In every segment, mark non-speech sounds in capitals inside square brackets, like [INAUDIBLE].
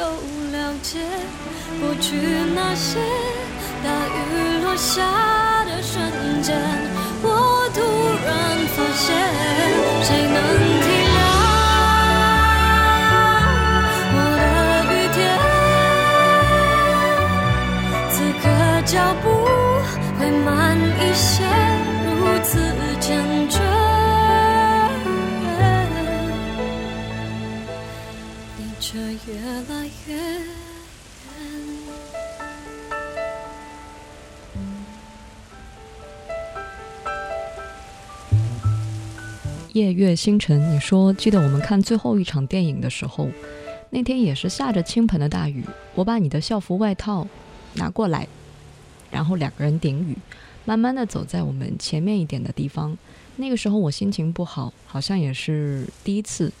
都了解过去那些大雨落下的瞬间我突然发现谁能体谅我的雨天？此刻脚步会慢一些如此坚决越来越夜月星辰，你说记得我们看最后一场电影的时候，那天也是下着倾盆的大雨。我把你的校服外套拿过来，然后两个人顶雨，慢慢的走在我们前面一点的地方。那个时候我心情不好，好像也是第一次，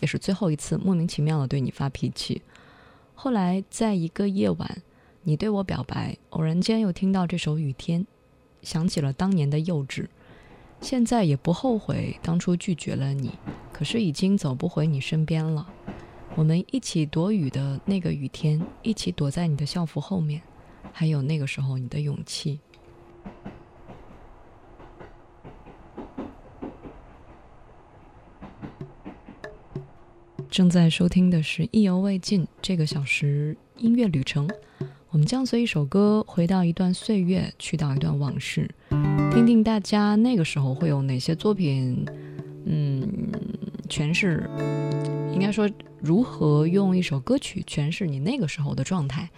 也是最后一次莫名其妙的对你发脾气。后来在一个夜晚，你对我表白，偶然间又听到这首《雨天》，想起了当年的幼稚。现在也不后悔当初拒绝了你，可是已经走不回你身边了。我们一起躲雨的那个雨天，一起躲在你的校服后面，还有那个时候你的勇气。正在收听的是《意犹未尽》这个小时音乐旅程。我们将随一首歌回到一段岁月，去到一段往事，听听大家那个时候会有哪些作品，嗯，诠释，应该说如何用一首歌曲诠释你那个时候的状态。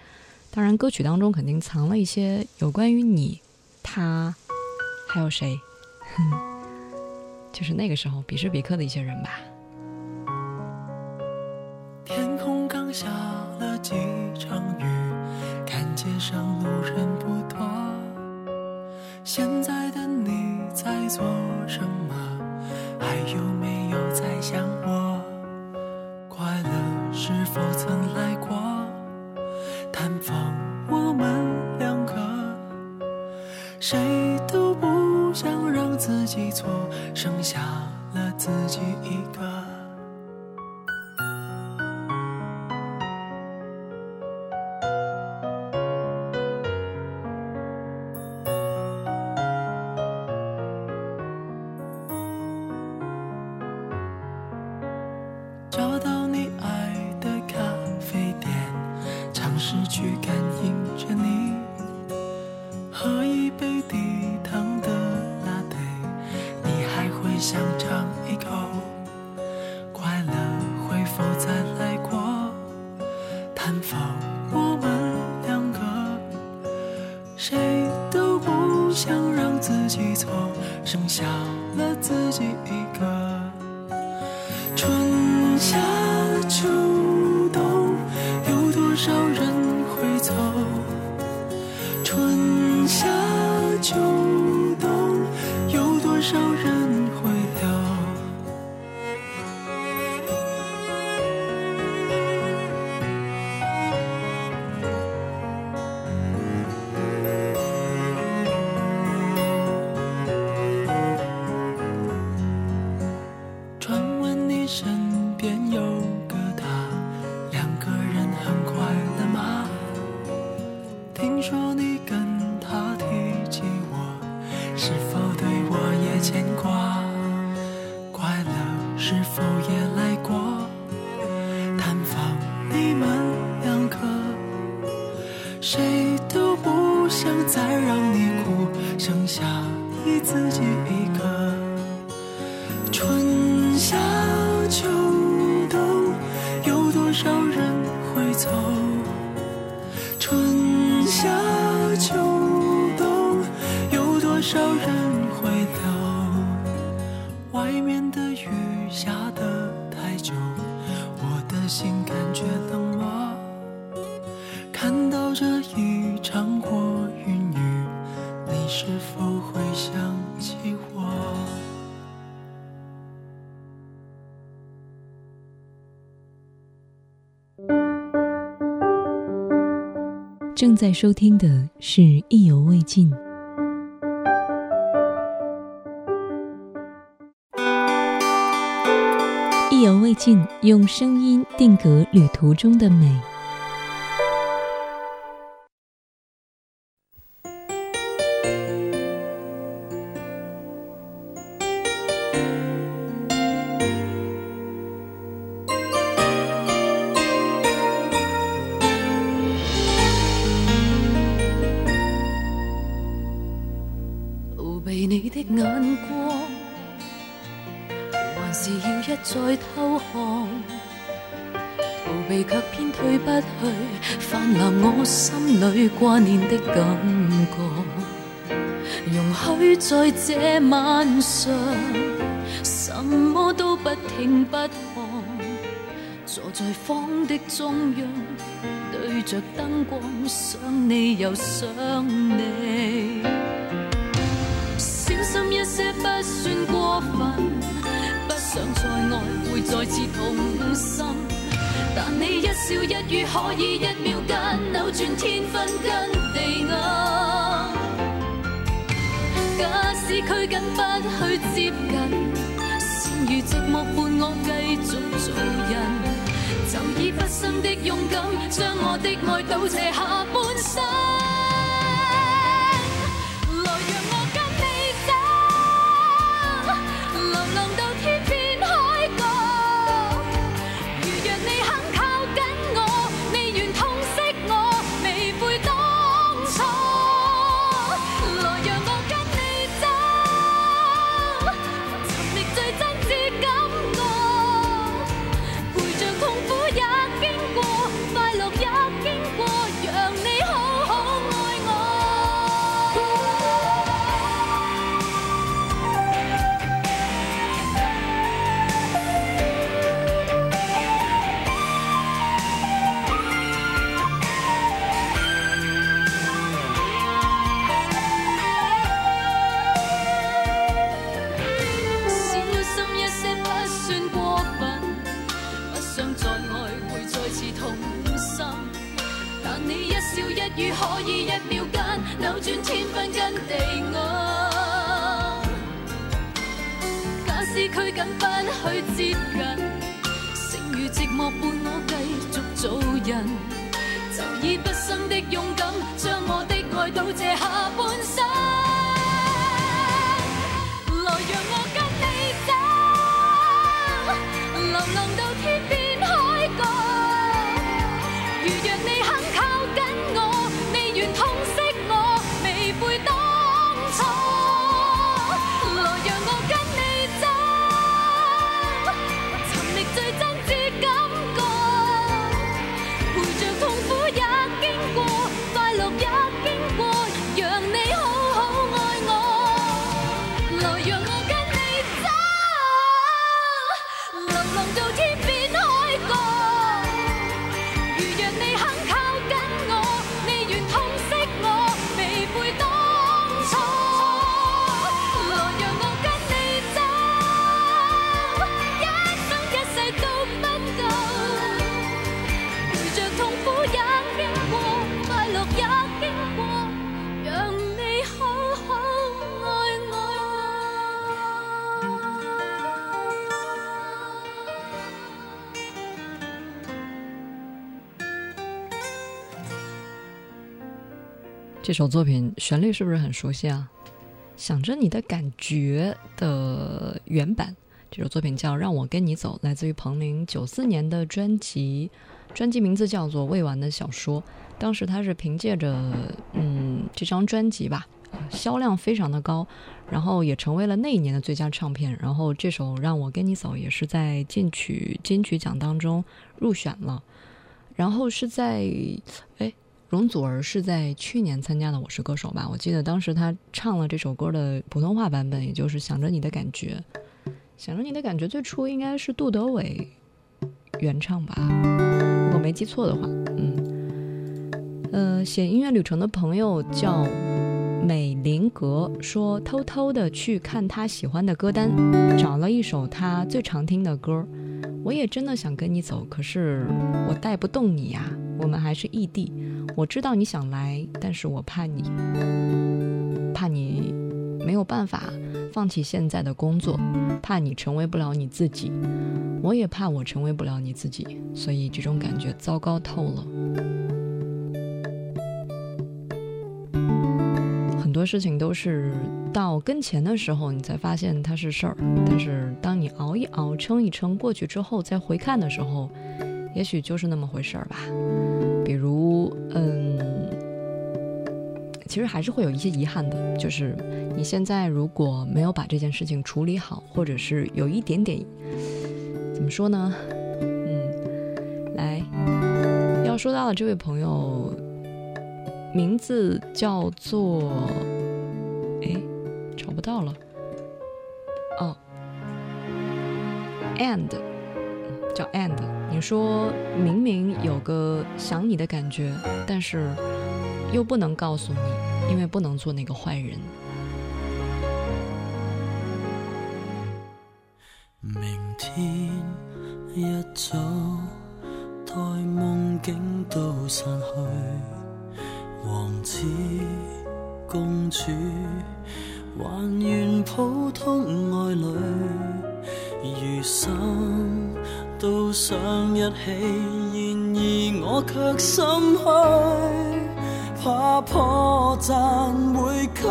当然，歌曲当中肯定藏了一些有关于你、他，还有谁，哼 [LAUGHS] 就是那个时候彼时彼刻的一些人吧。下了几场雨，看街上路人不多。现在的你在做什么？还有没有在想我？快乐是否曾来过？探访我们两个，谁都不想让自己错，剩下了自己一个。在收听的是《意犹未尽》，意犹未尽，用声音定格旅途中的美。在这晚上，什么都不听不看，坐在房的中央，对着灯光，想你又想你，小心一些不算过分，不想再爱会再次痛心。但你一笑一语，可以一秒间扭转天昏跟地暗。拘谨不去接近，先如寂寞伴我继续做人，就以不生的勇敢，将我的爱倒斜下半生。这首作品旋律是不是很熟悉啊？想着你的感觉的原版，这首作品叫《让我跟你走》，来自于彭羚九四年的专辑，专辑名字叫做《未完的小说》。当时他是凭借着嗯这张专辑吧，销量非常的高，然后也成为了那一年的最佳唱片。然后这首《让我跟你走》也是在金曲金曲奖当中入选了，然后是在哎。容祖儿是在去年参加的《我是歌手》吧？我记得当时她唱了这首歌的普通话版本，也就是《想着你的感觉》。想着你的感觉，最初应该是杜德伟原唱吧？如果没记错的话，嗯，呃，写音乐旅程的朋友叫美林格，说偷偷的去看他喜欢的歌单，找了一首他最常听的歌。我也真的想跟你走，可是我带不动你呀，我们还是异地。我知道你想来，但是我怕你，怕你没有办法放弃现在的工作，怕你成为不了你自己，我也怕我成为不了你自己，所以这种感觉糟糕透了。很多事情都是到跟前的时候，你才发现它是事儿，但是当你熬一熬、撑一撑过去之后，再回看的时候。也许就是那么回事儿吧，比如，嗯，其实还是会有一些遗憾的，就是你现在如果没有把这件事情处理好，或者是有一点点，怎么说呢？嗯，来，要说到的这位朋友，名字叫做，哎，找不到了，哦，and，叫 and。你说明明有个想你的感觉，但是又不能告诉你，因为不能做那个坏人。明天一早，待梦境都散去，王子公主还原普通爱侣，余生。都想一起，然而我却心虚，怕破绽会给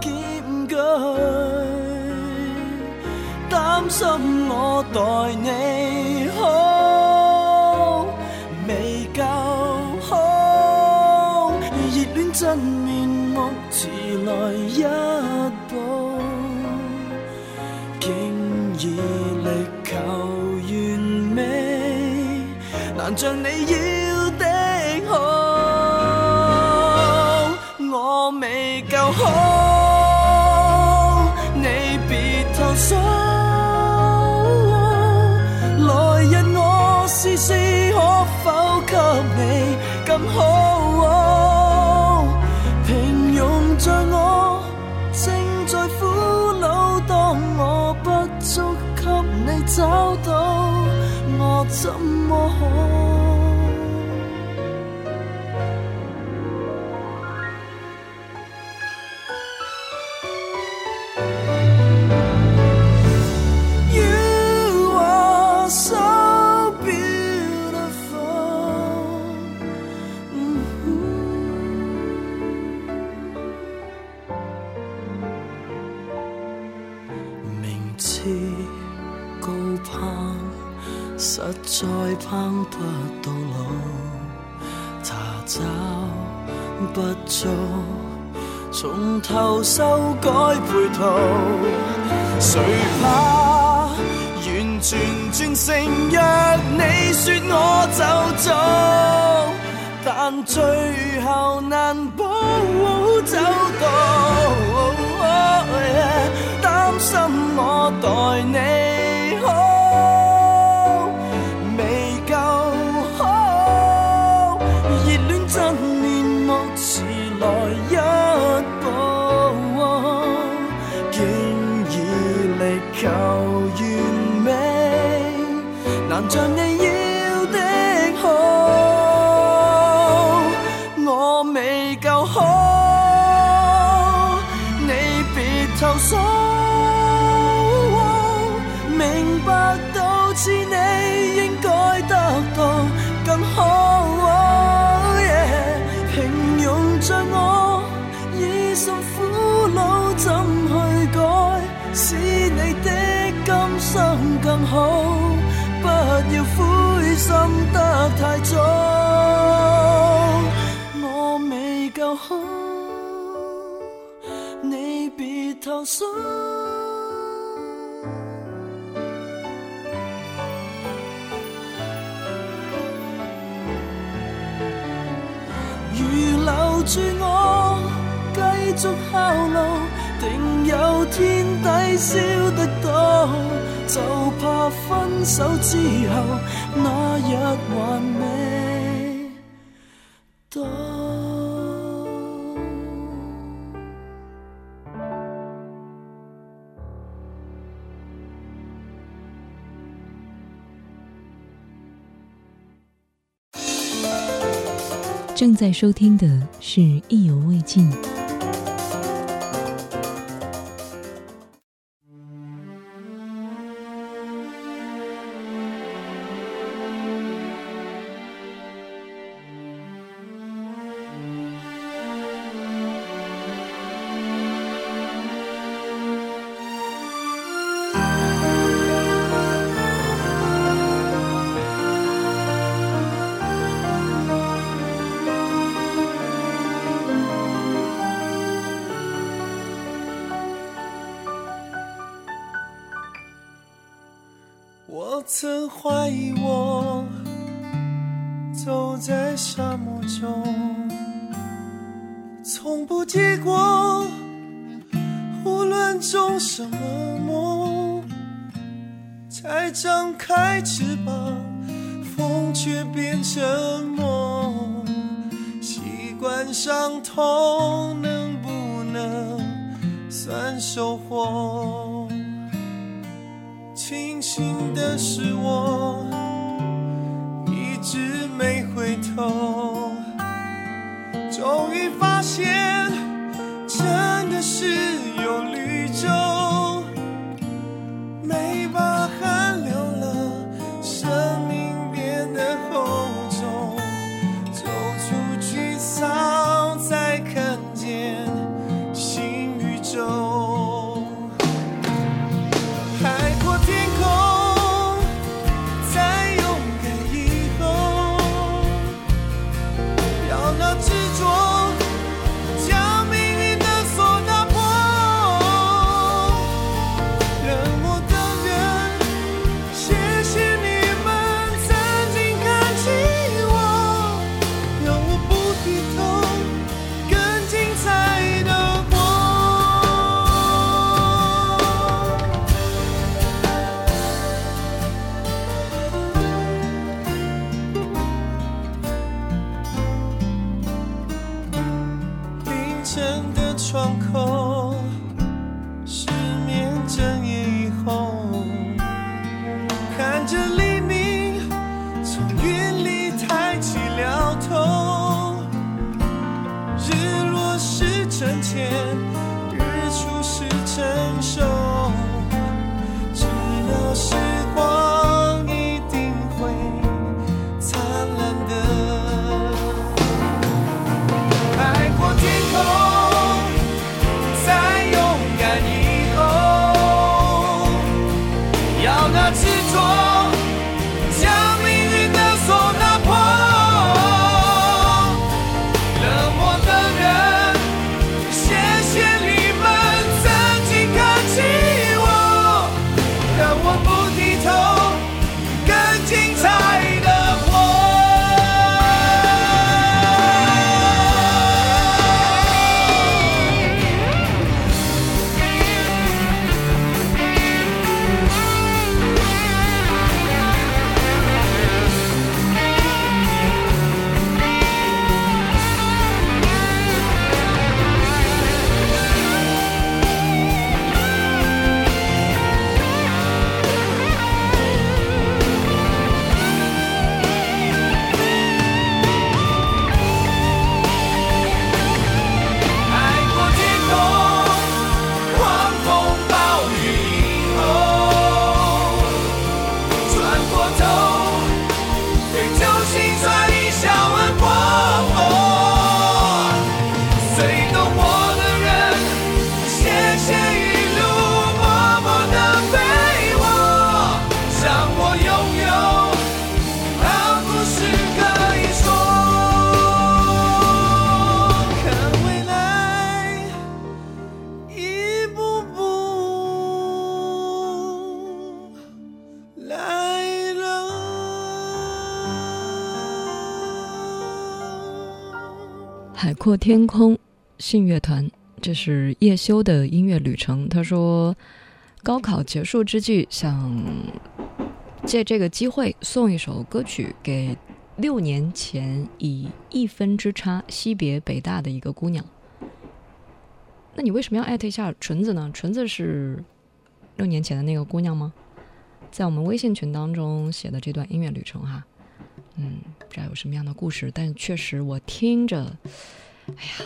检举，担心我待你好真面目迟来一步，竟已力求完美。难像你要的好，我未够好，你别投诉。来日我试试可否给你更好，盼不到老，查找不足，从头修改配套。谁怕完全转成？若你说我走早，但最后难保走到，担心我待你。笑得多就怕分手之后那正在收听的是意犹未尽。什么梦才张开翅膀风却变沉默习惯伤痛能不能算收获？庆幸的是我一直没回头终于发现天空，信乐团，这是叶修的音乐旅程。他说，高考结束之际，想借这个机会送一首歌曲给六年前以一分之差惜别北大的一个姑娘。那你为什么要艾特一下纯子呢？纯子是六年前的那个姑娘吗？在我们微信群当中写的这段音乐旅程哈。嗯，不知道有什么样的故事，但确实我听着，哎呀，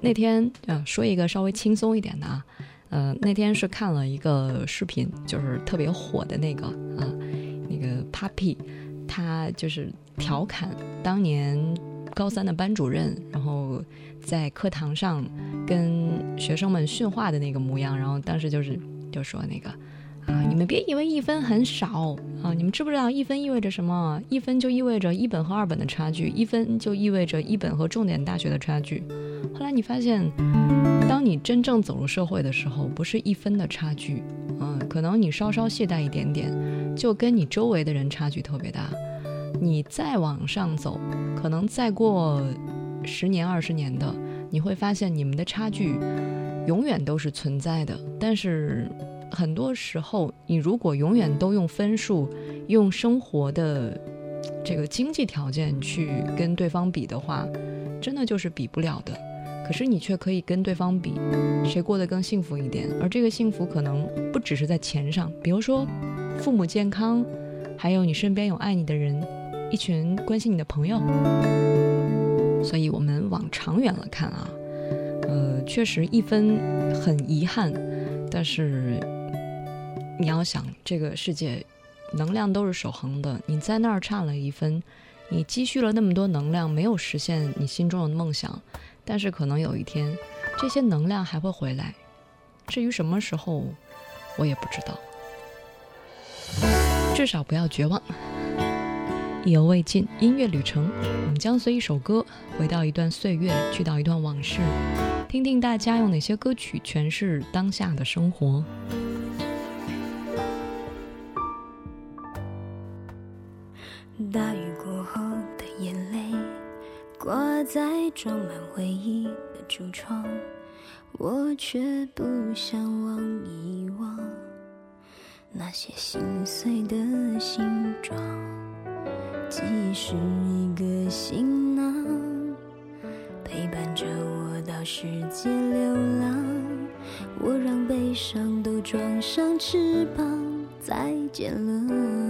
那天啊，说一个稍微轻松一点的啊，呃，那天是看了一个视频，就是特别火的那个啊，那个 Papi，他就是调侃当年高三的班主任，然后在课堂上跟学生们训话的那个模样，然后当时就是就说那个。啊！你们别以为一分很少啊！你们知不知道一分意味着什么？一分就意味着一本和二本的差距，一分就意味着一本和重点大学的差距。后来你发现，当你真正走入社会的时候，不是一分的差距，嗯，可能你稍稍懈怠一点点，就跟你周围的人差距特别大。你再往上走，可能再过十年、二十年的，你会发现你们的差距永远都是存在的，但是。很多时候，你如果永远都用分数、用生活的这个经济条件去跟对方比的话，真的就是比不了的。可是你却可以跟对方比，谁过得更幸福一点？而这个幸福可能不只是在钱上，比如说父母健康，还有你身边有爱你的人，一群关心你的朋友。所以我们往长远了看啊，呃，确实一分很遗憾，但是。你要想，这个世界能量都是守恒的。你在那儿差了一分，你积蓄了那么多能量，没有实现你心中的梦想。但是可能有一天，这些能量还会回来。至于什么时候，我也不知道。至少不要绝望。意犹未尽，音乐旅程，我们将随一首歌回到一段岁月，去到一段往事，听听大家用哪些歌曲诠释当下的生活。大雨过后的眼泪，挂在装满回忆的橱窗，我却不想忘一忘那些心碎的形状。记忆是一个行囊，陪伴着我到世界流浪。我让悲伤都装上翅膀，再见了。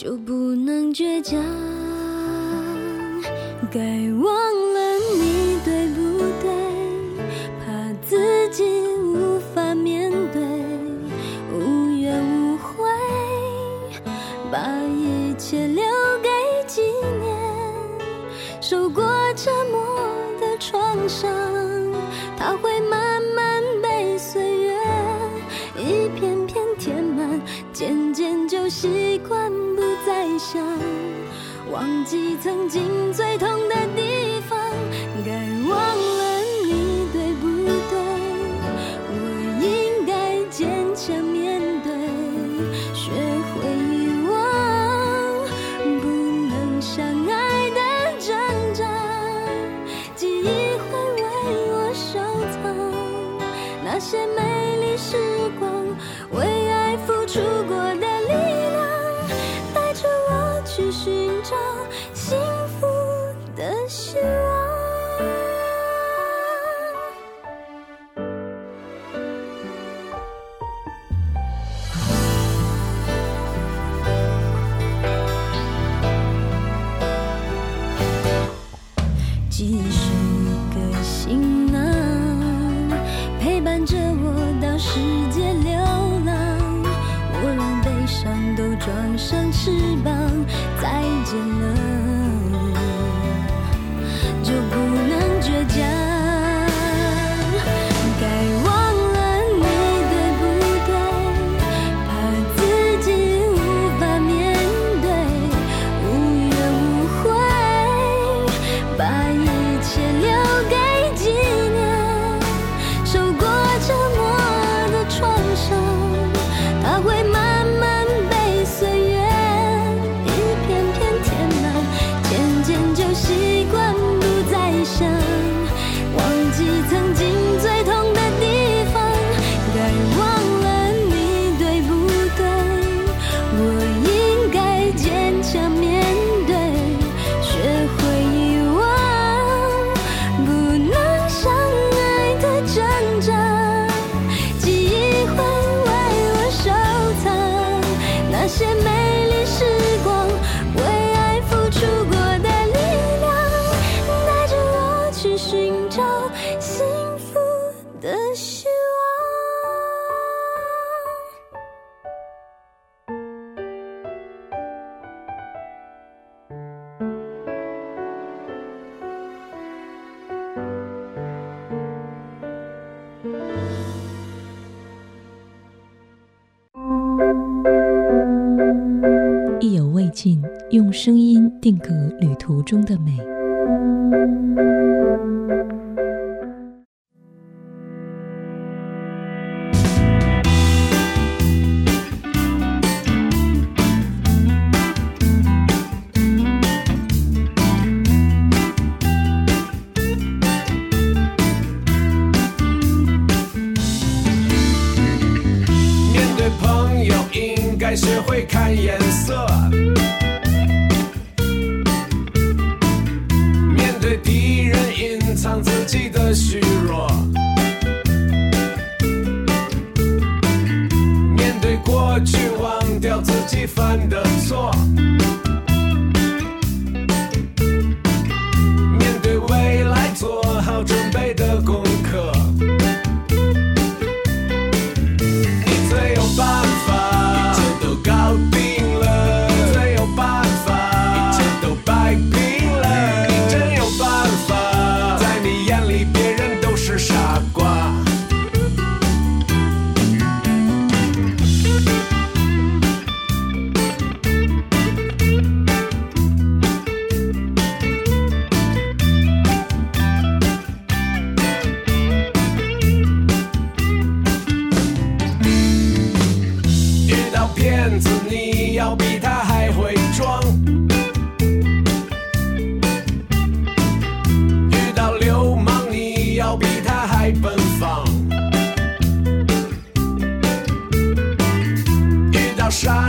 就不能倔强，该忘了记曾经最痛的用声音定格旅途中的美。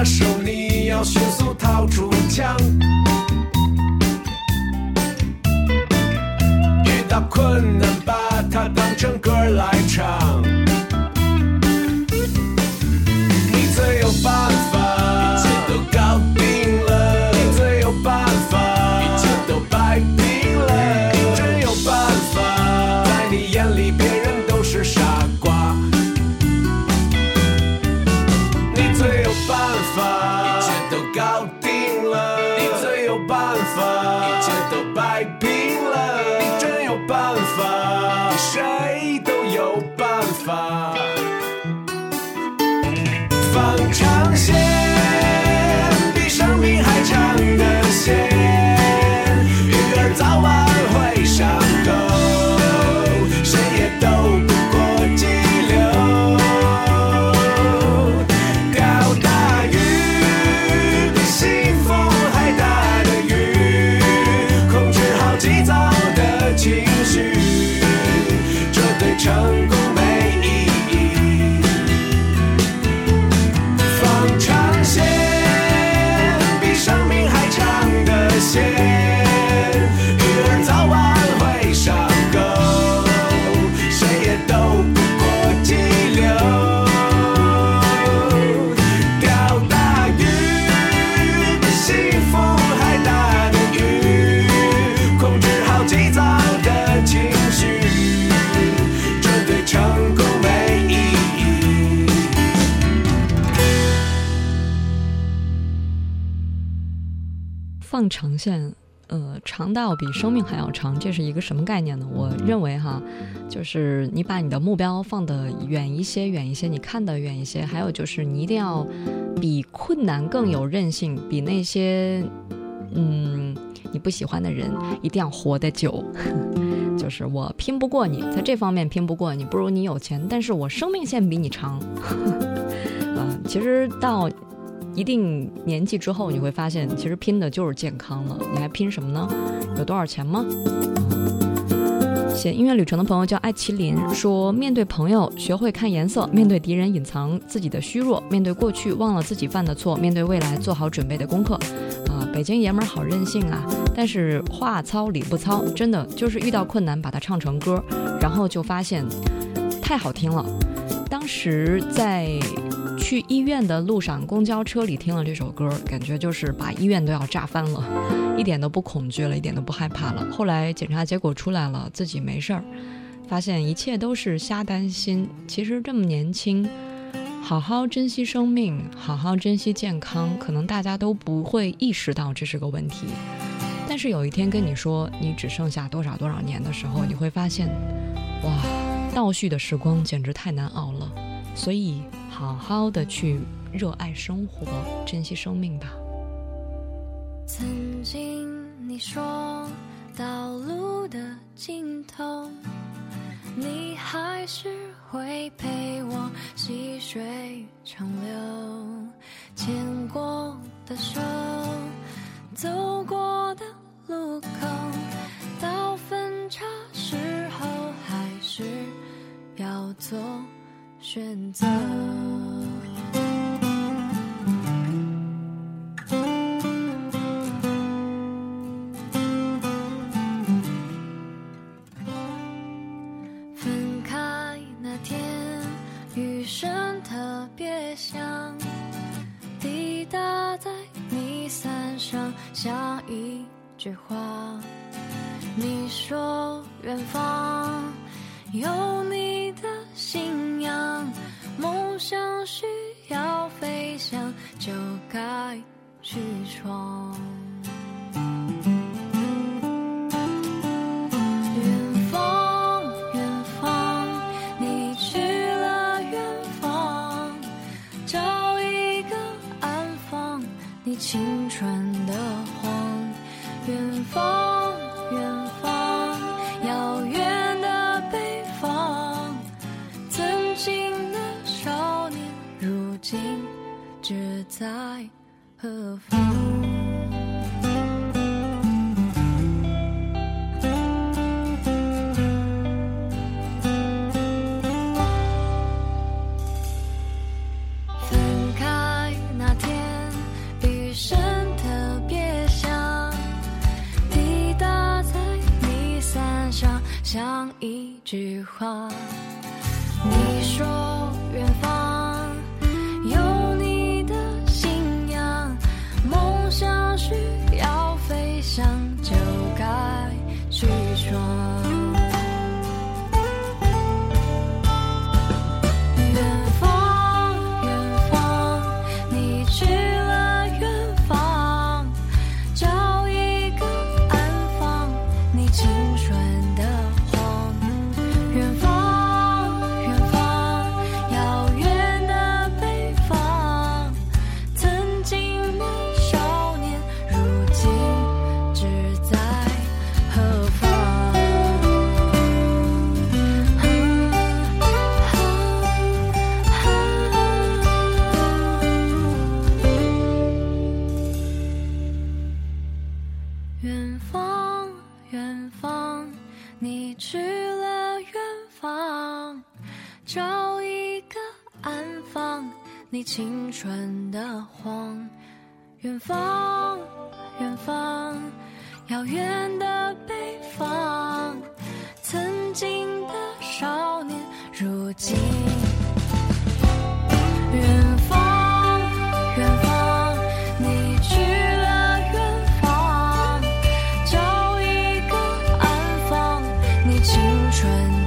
手，你要迅速掏出枪；遇到困难，把它当成歌来唱。放长线，呃，长到比生命还要长，这是一个什么概念呢？我认为哈，就是你把你的目标放得远一些，远一些，你看得远一些。还有就是你一定要比困难更有韧性，比那些嗯你不喜欢的人一定要活得久。[LAUGHS] 就是我拼不过你，在这方面拼不过你，不如你有钱，但是我生命线比你长。嗯、[LAUGHS] 其实到一定年纪之后，你会发现，其实拼的就是健康了。你还拼什么呢？有多少钱吗？写音乐旅程的朋友叫艾麒麟，说：面对朋友，学会看颜色；面对敌人，隐藏自己的虚弱；面对过去，忘了自己犯的错；面对未来，做好准备的功课。啊、北京爷们儿好任性啊！但是话糙理不糙，真的就是遇到困难把它唱成歌，然后就发现太好听了。当时在去医院的路上，公交车里听了这首歌，感觉就是把医院都要炸翻了，一点都不恐惧了，一点都不害怕了。后来检查结果出来了，自己没事儿，发现一切都是瞎担心。其实这么年轻，好好珍惜生命，好好珍惜健康，可能大家都不会意识到这是个问题。但是有一天跟你说你只剩下多少多少年的时候，你会发现，哇，倒叙的时光简直太难熬了。所以，好好的去热爱生活，珍惜生命吧。曾经你说道路的尽头，你还是会陪我细水长流，牵过的手，走过的路口，到分叉时候还是要走。选择。分开那天雨声特别响滴答在你伞上像一句话。你说远方有该去闯。I have. 青春。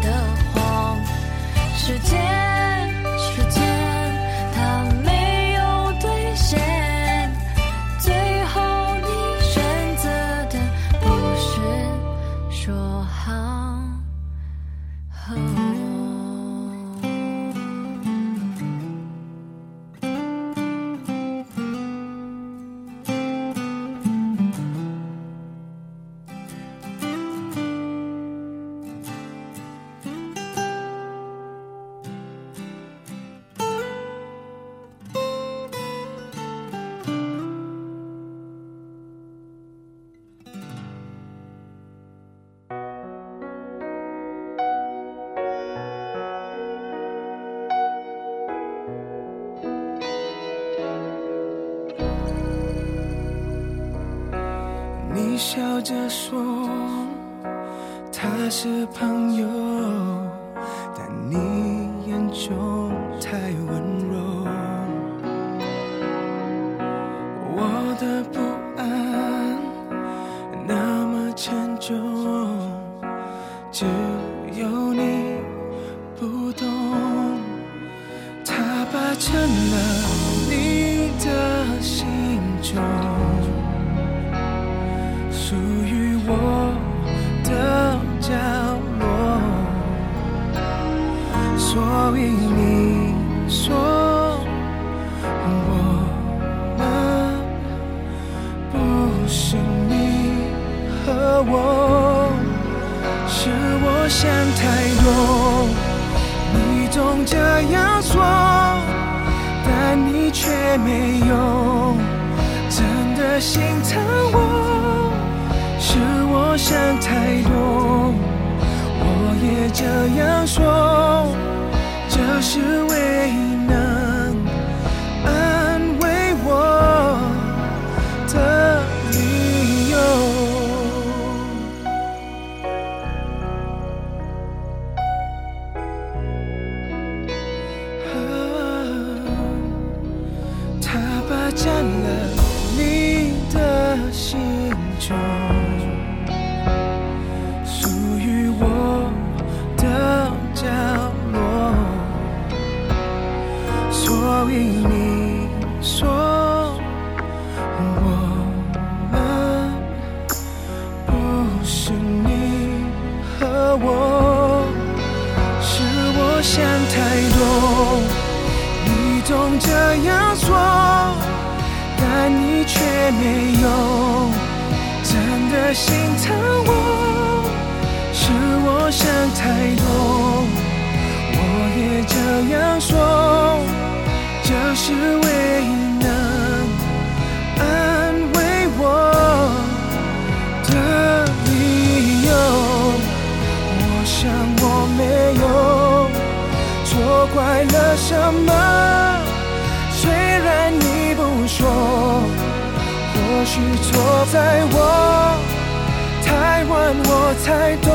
是你和我，是我想太多。你总这样说，但你却没有真的心疼我。是我想太多，我也这样说，这是为你。许错在我太晚，我才懂，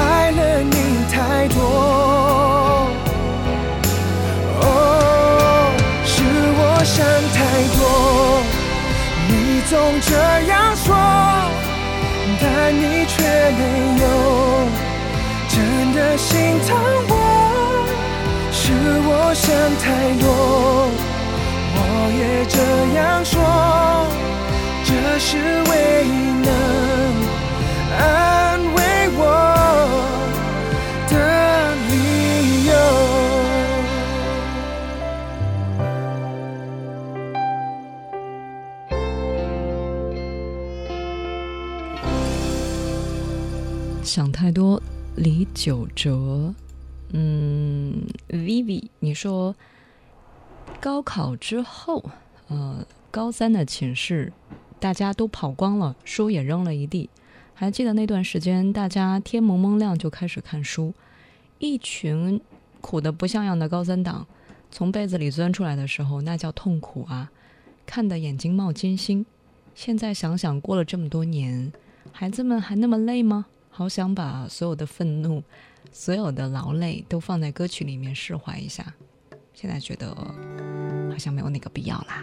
爱了你太多。哦，是我想太多，你总这样说，但你却没有。真的心疼我，是我想太多，也这样说，这是唯一能安慰我的理由。想太多，李玖哲。嗯，Vivi，你说高考之后，呃，高三的寝室大家都跑光了，书也扔了一地。还记得那段时间，大家天蒙蒙亮就开始看书，一群苦得不像样的高三党从被子里钻出来的时候，那叫痛苦啊，看得眼睛冒金星。现在想想，过了这么多年，孩子们还那么累吗？好想把所有的愤怒、所有的劳累都放在歌曲里面释怀一下。现在觉得好像没有那个必要啦，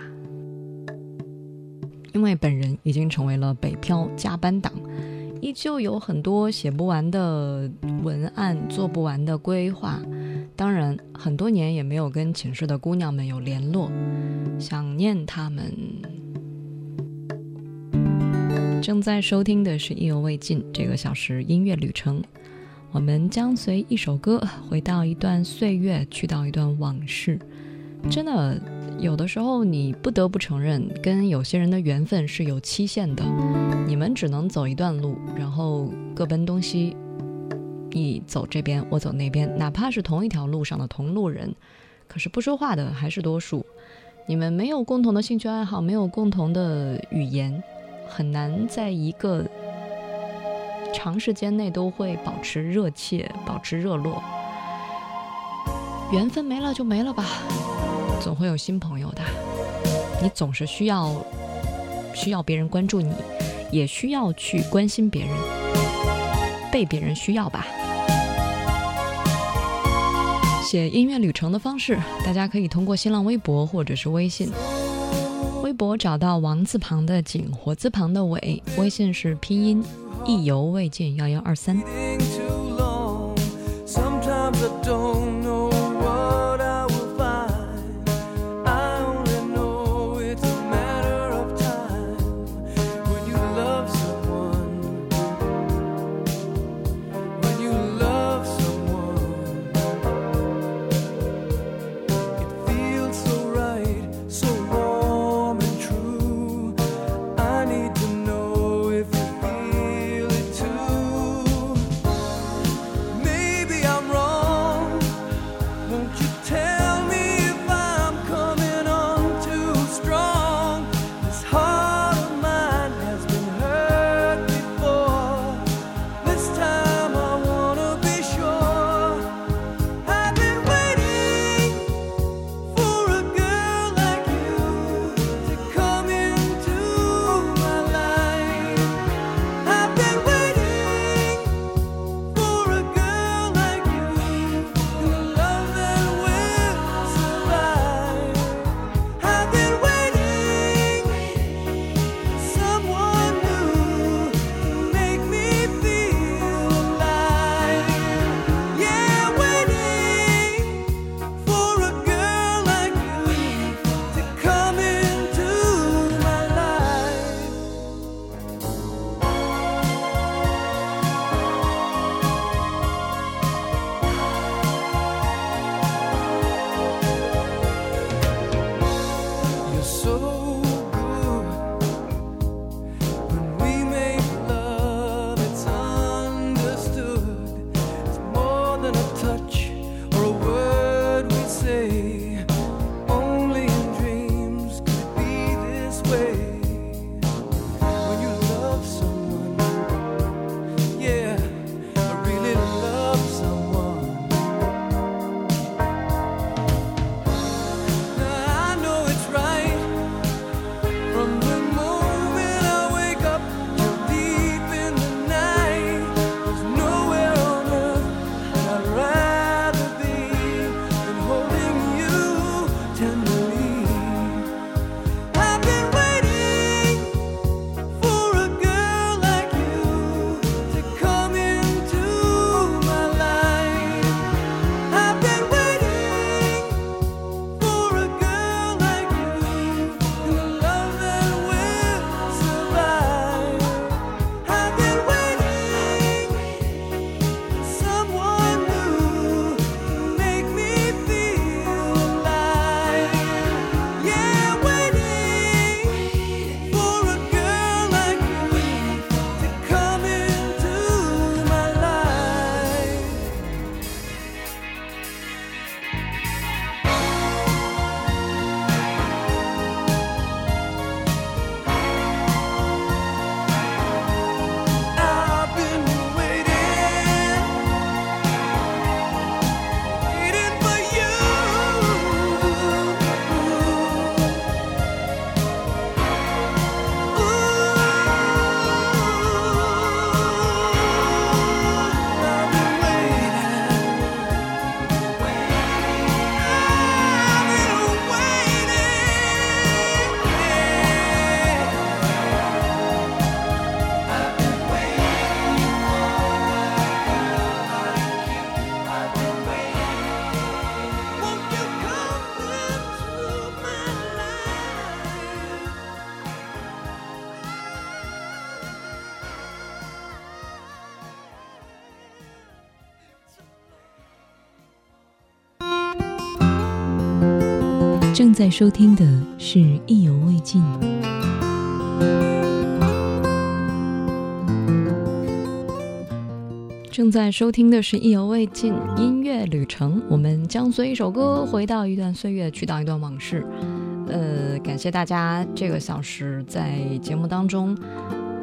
因为本人已经成为了北漂加班党，依旧有很多写不完的文案、做不完的规划。当然，很多年也没有跟寝室的姑娘们有联络，想念她们。正在收听的是《意犹未尽》这个小时音乐旅程，我们将随一首歌回到一段岁月，去到一段往事。真的，有的时候你不得不承认，跟有些人的缘分是有期限的，你们只能走一段路，然后各奔东西。你走这边，我走那边，哪怕是同一条路上的同路人，可是不说话的还是多数。你们没有共同的兴趣爱好，没有共同的语言。很难在一个长时间内都会保持热切、保持热络。缘分没了就没了吧，总会有新朋友的。你总是需要需要别人关注你，也需要去关心别人，被别人需要吧。写音乐旅程的方式，大家可以通过新浪微博或者是微信。博找到王字旁的景，火字旁的伟，微信是拼音意犹未尽幺幺二三。在收听的是《意犹未尽》。正在收听的是《意犹未尽》音乐旅程，我们将随一首歌回到一段岁月，去到一段往事。呃，感谢大家这个小时在节目当中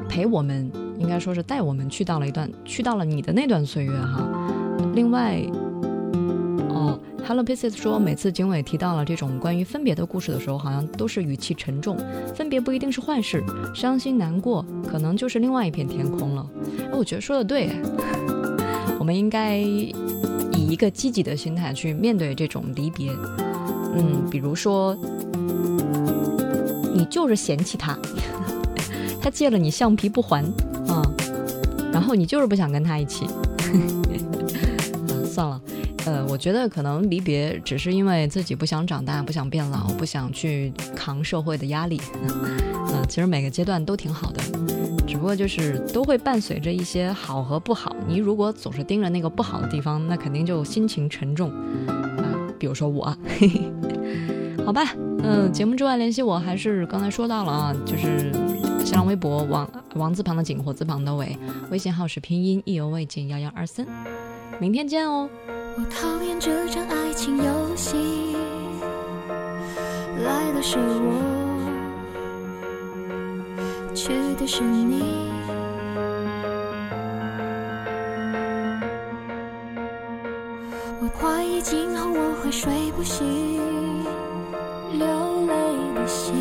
陪我们，应该说是带我们去到了一段，去到了你的那段岁月哈。另外，，Hello Pieces 说，每次经纬提到了这种关于分别的故事的时候，好像都是语气沉重。分别不一定是坏事，伤心难过可能就是另外一片天空了。哎，我觉得说的对，我们应该以一个积极的心态去面对这种离别。嗯，比如说，你就是嫌弃他，[LAUGHS] 他借了你橡皮不还啊，然后你就是不想跟他一起。觉得可能离别只是因为自己不想长大，不想变老，不想去扛社会的压力。嗯，其实每个阶段都挺好的，只不过就是都会伴随着一些好和不好。你如果总是盯着那个不好的地方，那肯定就心情沉重啊。比如说我，[LAUGHS] 好吧，嗯，节目之外联系我还是刚才说到了啊，就是新浪微博王王字旁的景，火字旁的伟，微信号是拼音意犹未尽幺幺二三，明天见哦。我讨厌这场爱情游戏，来的是我，去的是你。我怀疑今后我会睡不醒，流泪的心